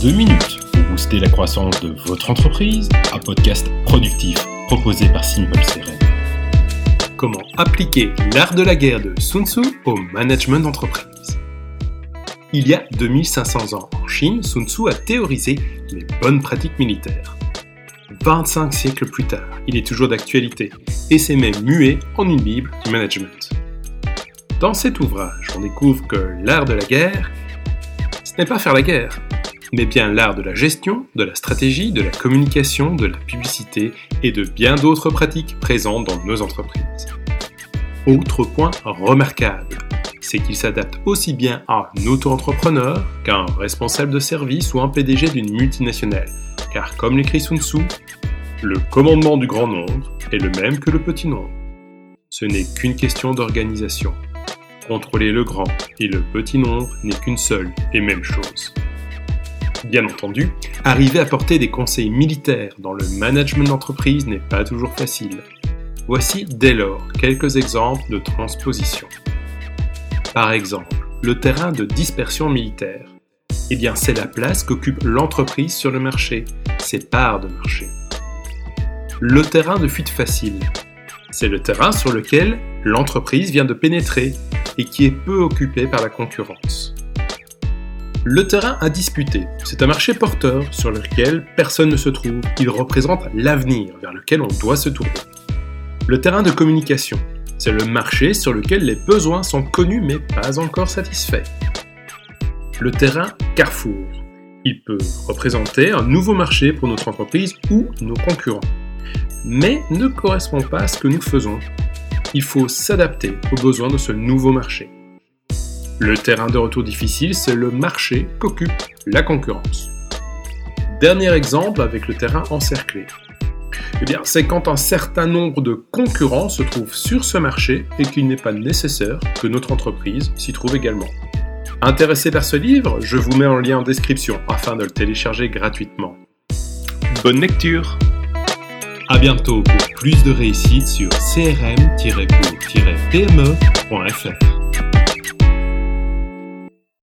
2 minutes pour booster la croissance de votre entreprise, un podcast productif proposé par Simple CRM. Comment appliquer l'art de la guerre de Sun Tzu au management d'entreprise? Il y a 2500 ans en Chine, Sun Tzu a théorisé les bonnes pratiques militaires. 25 siècles plus tard, il est toujours d'actualité et s'est même mué en une bible du management. Dans cet ouvrage, on découvre que l'art de la guerre, ce n'est pas faire la guerre, mais bien l'art de la gestion, de la stratégie, de la communication, de la publicité et de bien d'autres pratiques présentes dans nos entreprises. Autre point remarquable, c'est qu'il s'adapte aussi bien à un auto-entrepreneur qu'à un responsable de service ou un PDG d'une multinationale, car comme l'écrit Sun Tzu, le commandement du grand nombre est le même que le petit nombre. Ce n'est qu'une question d'organisation. Contrôler le grand et le petit nombre n'est qu'une seule et même chose. Bien entendu, arriver à porter des conseils militaires dans le management d'entreprise n'est pas toujours facile. Voici dès lors quelques exemples de transposition. Par exemple, le terrain de dispersion militaire. Eh bien, c'est la place qu'occupe l'entreprise sur le marché, ses parts de marché. Le terrain de fuite facile. C'est le terrain sur lequel l'entreprise vient de pénétrer et qui est peu occupé par la concurrence. Le terrain à disputer, c'est un marché porteur sur lequel personne ne se trouve. Il représente l'avenir vers lequel on doit se tourner. Le terrain de communication, c'est le marché sur lequel les besoins sont connus mais pas encore satisfaits. Le terrain carrefour, il peut représenter un nouveau marché pour notre entreprise ou nos concurrents, mais ne correspond pas à ce que nous faisons. Il faut s'adapter aux besoins de ce nouveau marché. Le terrain de retour difficile, c'est le marché qu'occupe la concurrence. Dernier exemple avec le terrain encerclé. Eh bien, c'est quand un certain nombre de concurrents se trouvent sur ce marché et qu'il n'est pas nécessaire que notre entreprise s'y trouve également. Intéressé par ce livre, je vous mets en lien en description afin de le télécharger gratuitement. Bonne lecture A bientôt pour plus de réussite sur crm-pour-pme.fr